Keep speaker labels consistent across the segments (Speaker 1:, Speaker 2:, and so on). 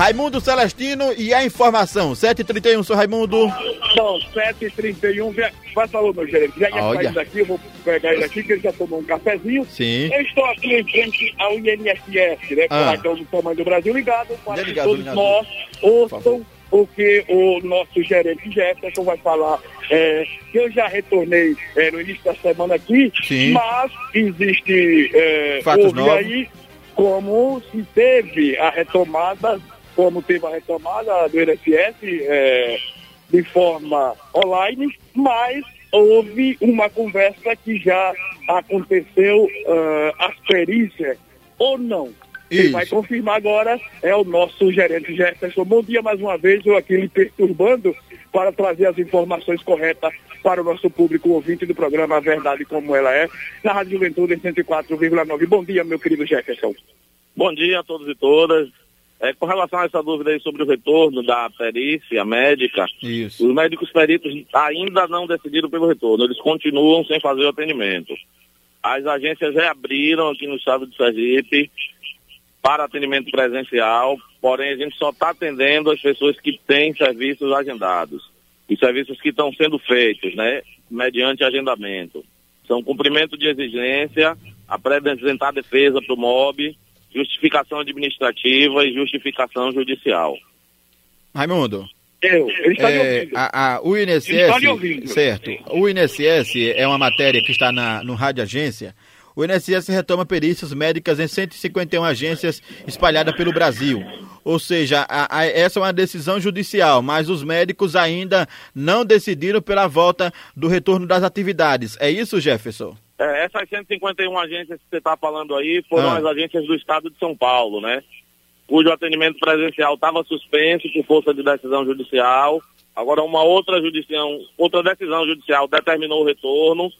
Speaker 1: Raimundo Celestino e a informação. 7h31, seu Raimundo.
Speaker 2: Bom, 7h31. Vai falou, meu gerente. Já ia sair daqui, eu vou pegar ele aqui, que ele já tomou um cafezinho.
Speaker 1: Sim.
Speaker 2: Eu estou aqui em frente ao INSS, né? Ah. Com o tamanho do Brasil ligado, para que todos nós ouçam o que o nosso gerente Jefferson vai falar. É, eu já retornei é, no início da semana aqui,
Speaker 1: Sim.
Speaker 2: mas existe é,
Speaker 1: Fatos aí
Speaker 2: como se teve a retomada, como teve a retomada do INSS é, de forma online, mas houve uma conversa que já aconteceu uh, as perícias ou não. Quem vai confirmar agora é o nosso gerente Jefferson. Bom dia mais uma vez, eu aqui lhe perturbando para trazer as informações corretas para o nosso público ouvinte do programa A Verdade Como Ela É, na Rádio Juventude 104,9. Bom dia, meu querido Jefferson.
Speaker 3: Bom dia a todos e todas. É, com relação a essa dúvida aí sobre o retorno da perícia médica,
Speaker 1: Isso.
Speaker 3: os médicos peritos ainda não decidiram pelo retorno, eles continuam sem fazer o atendimento. As agências reabriram aqui no estado de Sergipe, para atendimento presencial, porém a gente só está atendendo as pessoas que têm serviços agendados. E serviços que estão sendo feitos, né, mediante agendamento. São cumprimento de exigência, apresentar defesa para o MOB, justificação administrativa e justificação judicial.
Speaker 1: Raimundo.
Speaker 2: Eu, ele está
Speaker 1: é, a, a, o INSS, certo, o INSS é uma matéria que está na, no Rádio Agência, o INSS retoma perícias médicas em 151 agências espalhadas pelo Brasil. Ou seja, a, a, essa é uma decisão judicial, mas os médicos ainda não decidiram pela volta do retorno das atividades. É isso, Jefferson?
Speaker 3: É, essas 151 agências que você está falando aí foram ah. as agências do estado de São Paulo, né? Cujo atendimento presencial estava suspenso por força de decisão judicial. Agora, uma outra, judicial, outra decisão judicial determinou o retorno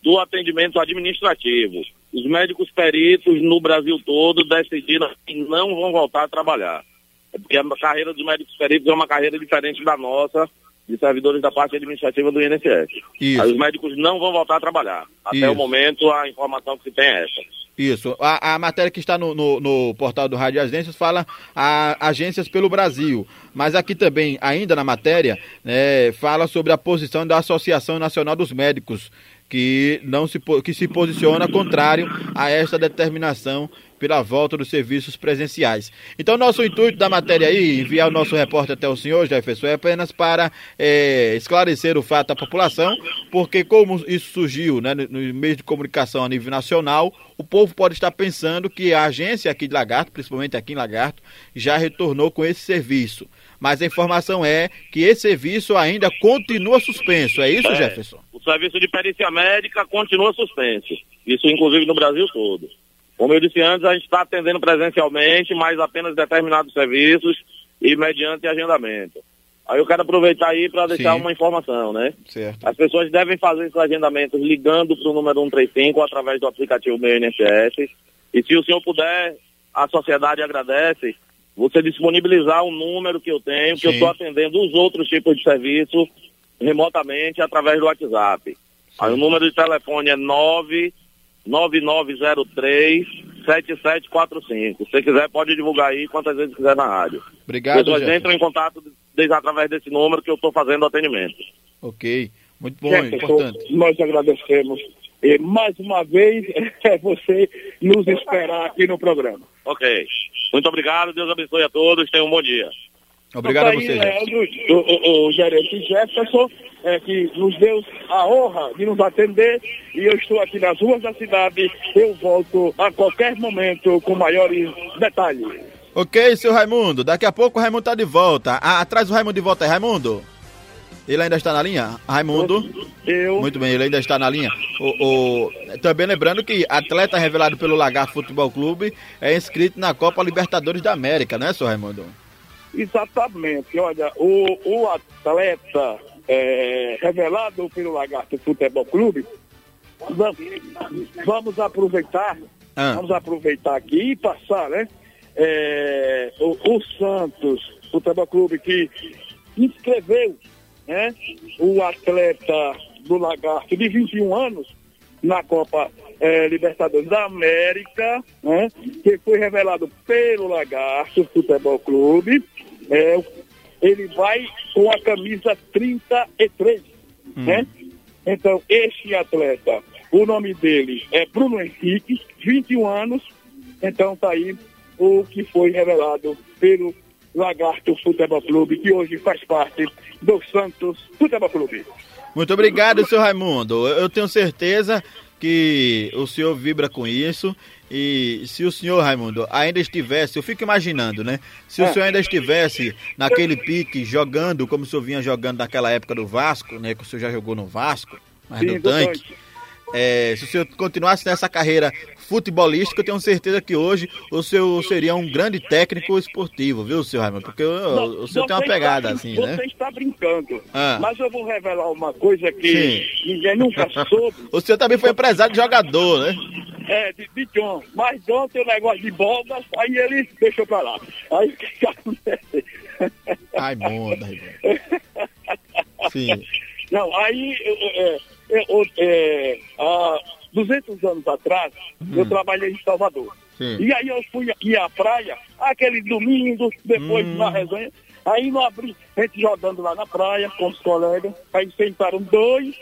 Speaker 3: do atendimento administrativo. Os médicos peritos no Brasil todo decidiram que não vão voltar a trabalhar. Porque a carreira dos médicos peritos é uma carreira diferente da nossa, de servidores da parte administrativa do INSS.
Speaker 1: Isso.
Speaker 3: Aí os médicos não vão voltar a trabalhar. Até
Speaker 1: Isso.
Speaker 3: o momento, a informação que se tem é essa.
Speaker 1: Isso. A, a matéria que está no, no, no, portal do Rádio Agências fala a, agências pelo Brasil. Mas aqui também, ainda na matéria, né, fala sobre a posição da Associação Nacional dos Médicos, que, não se, que se posiciona contrário a esta determinação pela volta dos serviços presenciais. Então, nosso intuito da matéria aí, enviar o nosso repórter até o senhor, Jefferson, é apenas para é, esclarecer o fato à população, porque como isso surgiu né, no, no meio de comunicação a nível nacional, o povo pode estar pensando que a agência aqui de Lagarto, principalmente aqui em Lagarto, já retornou com esse serviço. Mas a informação é que esse serviço ainda continua suspenso. É isso, é, Jefferson?
Speaker 3: O serviço de perícia médica continua suspenso. Isso, inclusive, no Brasil todo. Como eu disse antes, a gente está atendendo presencialmente, mas apenas determinados serviços e mediante agendamento. Aí eu quero aproveitar aí para deixar Sim. uma informação, né?
Speaker 1: Certo.
Speaker 3: As pessoas devem fazer esses agendamentos ligando para o número 135 através do aplicativo Meu INSS. E se o senhor puder, a sociedade agradece, você disponibilizar o número que eu tenho, Sim. que eu estou atendendo os outros tipos de serviço remotamente através do WhatsApp. Aí o número de telefone é 99903 7745. Se quiser, pode divulgar aí quantas vezes quiser na rádio.
Speaker 1: Obrigado,
Speaker 3: Pessoas entram em contato desde através desse número que eu estou fazendo o atendimento.
Speaker 1: Ok. Muito bom, importante.
Speaker 2: Nós agradecemos e mais uma vez é você nos esperar aqui no programa.
Speaker 3: Ok. Muito obrigado, Deus abençoe a todos, tenham um bom dia.
Speaker 1: Obrigado então, a você.
Speaker 2: Leandro, o, o, o, gerente Jefferson, é, que nos deu a honra de nos atender e eu estou aqui nas ruas da cidade. Eu volto a qualquer momento com maiores detalhes.
Speaker 1: Ok, seu Raimundo. Daqui a pouco o Raimundo está de volta. Ah, atrás o Raimundo de volta aí, Raimundo. Ele ainda está na linha? Raimundo?
Speaker 2: Eu.
Speaker 1: Muito bem, ele ainda está na linha. O, o, também lembrando que atleta revelado pelo Lagar Futebol Clube é inscrito na Copa Libertadores da América, não é, senhor Raimundo?
Speaker 2: Exatamente. Olha, o, o atleta é, revelado pelo Lagarto Futebol Clube, vamos, vamos aproveitar, ah. vamos aproveitar aqui e passar, né? É, o, o Santos Futebol Clube que inscreveu né, o atleta do Lagarto de 21 anos na Copa é, Libertadores da América, né, que foi revelado pelo Lagarto Futebol Clube. É, ele vai com a camisa 33, hum. né? Então, este atleta, o nome dele é Bruno Henrique, 21 anos. Então, tá aí o que foi revelado pelo Lagarto Futebol Clube, que hoje faz parte do Santos Futebol Clube.
Speaker 1: Muito obrigado, seu Raimundo. Eu tenho certeza que o senhor vibra com isso. E se o senhor, Raimundo, ainda estivesse, eu fico imaginando, né? Se o é. senhor ainda estivesse naquele pique, jogando como o senhor vinha jogando naquela época do Vasco, né? Que o senhor já jogou no Vasco, mas Sim, no tanque. É, se o senhor continuasse nessa carreira futebolística, eu tenho certeza que hoje o senhor seria um grande técnico esportivo, viu, senhor Raimundo? Porque Não, o senhor tem uma pegada
Speaker 2: está,
Speaker 1: assim,
Speaker 2: você
Speaker 1: né?
Speaker 2: Você está brincando. Ah. Mas eu vou revelar uma coisa que Sim. ninguém nunca soube.
Speaker 1: o senhor também foi empresário de jogador, né?
Speaker 2: É, de, de John. Mas John tem um negócio de bolas, aí ele deixou pra lá. Aí o que acontece?
Speaker 1: Ai, muda,
Speaker 2: Sim. Não, aí é, é, é, há 200 anos atrás, hum. eu trabalhei em Salvador. Sim. E aí eu fui ir à praia, aquele domingo, depois hum. na resenha, aí não abri, gente jogando lá na praia com os colegas, aí sentaram dois,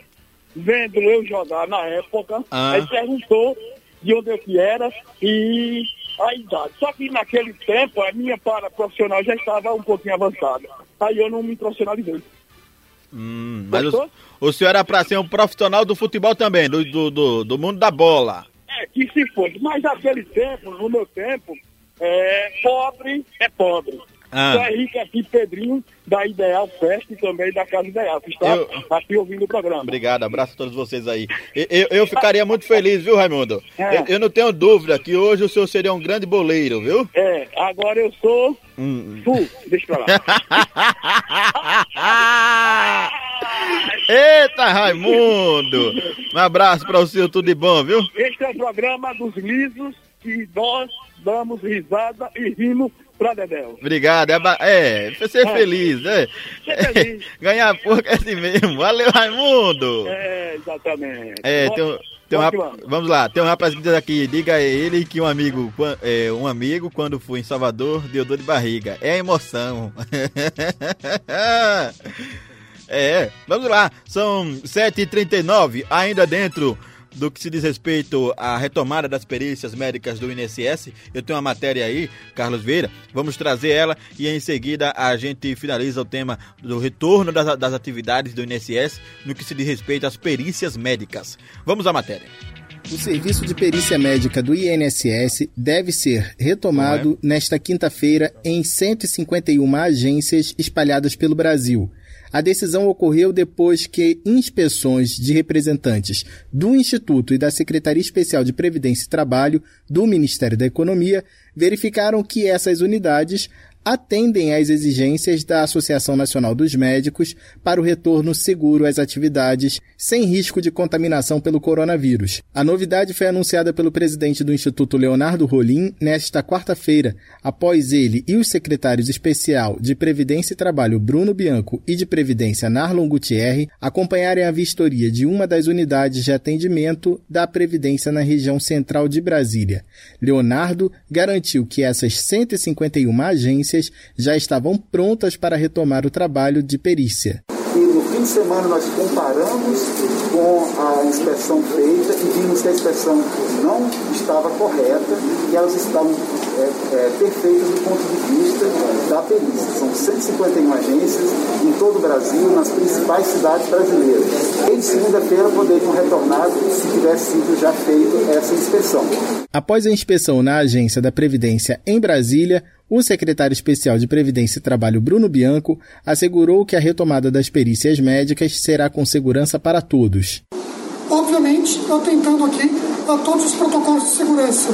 Speaker 2: vendo eu jogar na época, ah. aí perguntou de onde eu que era e a idade. Só que naquele tempo a minha para profissional já estava um pouquinho avançada. Aí eu não me profissionalizei.
Speaker 1: Hum, mas o, o, senhor era para ser um profissional do futebol também, do, do, do, do, mundo da bola.
Speaker 2: É, que se fosse. Mas naquele tempo, no meu tempo, é, pobre é pobre. Ah. Sou Henrique aqui, Pedrinho, da Ideal Fest e também da Casa Ideal, que está eu... aqui ouvindo o programa.
Speaker 1: Obrigado, abraço a todos vocês aí. Eu, eu, eu ficaria muito feliz, viu, Raimundo? É. Eu, eu, não tenho dúvida que hoje o senhor seria um grande boleiro, viu?
Speaker 2: É, agora eu sou. Hum. Fu, deixa pra lá.
Speaker 1: Eita, Raimundo! Um abraço para o senhor, tudo de bom, viu?
Speaker 2: Este é o programa dos lisos que nós damos risada e rimos pra Dedéu.
Speaker 1: Obrigado. É, é ser é. feliz, né? Ser feliz. Ganhar pouco é assim mesmo. Valeu, Raimundo.
Speaker 2: É, exatamente.
Speaker 1: É, tem um, tem um rapaz, vamos lá, tem um rapaz que diz aqui, diga a ele que um amigo, é, um amigo quando foi em Salvador deu dor de barriga. É emoção. é, vamos lá, são 7h39, ainda dentro do que se diz respeito à retomada das perícias médicas do INSS. Eu tenho uma matéria aí, Carlos Vieira, vamos trazer ela e em seguida a gente finaliza o tema do retorno das, das atividades do INSS no que se diz respeito às perícias médicas. Vamos à matéria.
Speaker 4: O serviço de perícia médica do INSS deve ser retomado é? nesta quinta-feira em 151 agências espalhadas pelo Brasil. A decisão ocorreu depois que inspeções de representantes do Instituto e da Secretaria Especial de Previdência e Trabalho do Ministério da Economia verificaram que essas unidades atendem às exigências da Associação Nacional dos Médicos para o retorno seguro às atividades, sem risco de contaminação pelo coronavírus. A novidade foi anunciada pelo presidente do Instituto Leonardo Rolim nesta quarta-feira, após ele e os secretários especial de Previdência e Trabalho Bruno Bianco e de Previdência Narlon Gutierre acompanharem a vistoria de uma das unidades de atendimento da Previdência na região central de Brasília. Leonardo garantiu que essas 151 agências já estavam prontas para retomar o trabalho de perícia.
Speaker 5: E no fim de semana nós comparamos com a inspeção feita e vimos que a inspeção não estava correta e elas estavam é, é, perfeitas do ponto de vista da perícia. São 151 agências em todo o Brasil, nas principais cidades brasileiras. Em segunda-feira poderiam retornar se tivesse sido já feita essa inspeção.
Speaker 4: Após a inspeção na agência da Previdência em Brasília, o secretário especial de Previdência e Trabalho, Bruno Bianco, assegurou que a retomada das perícias médicas será com segurança para todos.
Speaker 6: Obviamente, atentando aqui a todos os protocolos de segurança,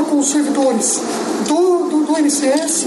Speaker 6: com os servidores do, do, do INSS,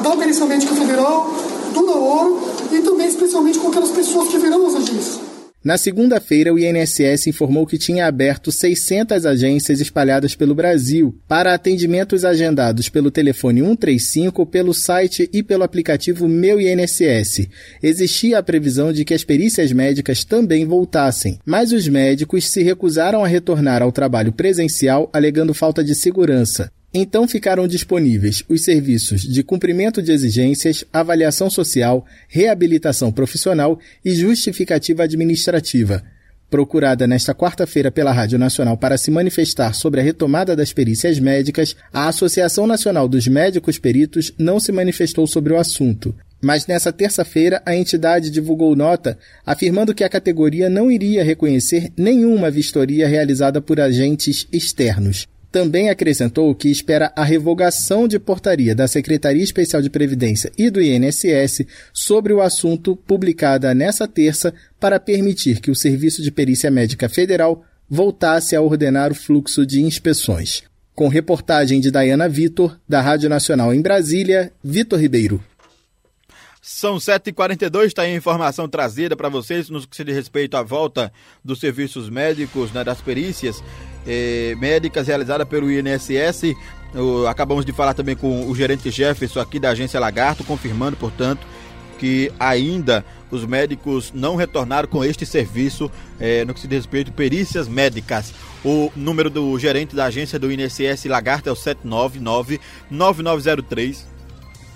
Speaker 6: da Perícia Médica Federal, do NAORO e também especialmente com aquelas pessoas que virão às agências.
Speaker 4: Na segunda-feira, o INSS informou que tinha aberto 600 agências espalhadas pelo Brasil para atendimentos agendados pelo telefone 135, pelo site e pelo aplicativo Meu INSS. Existia a previsão de que as perícias médicas também voltassem, mas os médicos se recusaram a retornar ao trabalho presencial alegando falta de segurança. Então ficaram disponíveis os serviços de cumprimento de exigências, avaliação social, reabilitação profissional e justificativa administrativa. Procurada nesta quarta-feira pela Rádio Nacional para se manifestar sobre a retomada das perícias médicas, a Associação Nacional dos Médicos Peritos não se manifestou sobre o assunto. Mas nessa terça-feira, a entidade divulgou nota afirmando que a categoria não iria reconhecer nenhuma vistoria realizada por agentes externos. Também acrescentou que espera a revogação de portaria da Secretaria Especial de Previdência e do INSS sobre o assunto publicada nessa terça para permitir que o Serviço de Perícia Médica Federal voltasse a ordenar o fluxo de inspeções. Com reportagem de Dayana Vitor, da Rádio Nacional em Brasília, Vitor Ribeiro.
Speaker 1: São 7h42, está aí a informação trazida para vocês no que se diz respeito à volta dos serviços médicos, né, das perícias eh, médicas realizada pelo INSS. O, acabamos de falar também com o gerente Jefferson aqui da agência Lagarto, confirmando, portanto, que ainda os médicos não retornaram com este serviço eh, no que se diz respeito a perícias médicas. O número do gerente da agência do INSS Lagarto é o 799 9903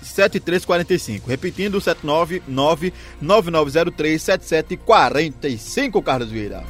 Speaker 1: 7345. Repetindo, 799-9903-7745, Carlos Vieira.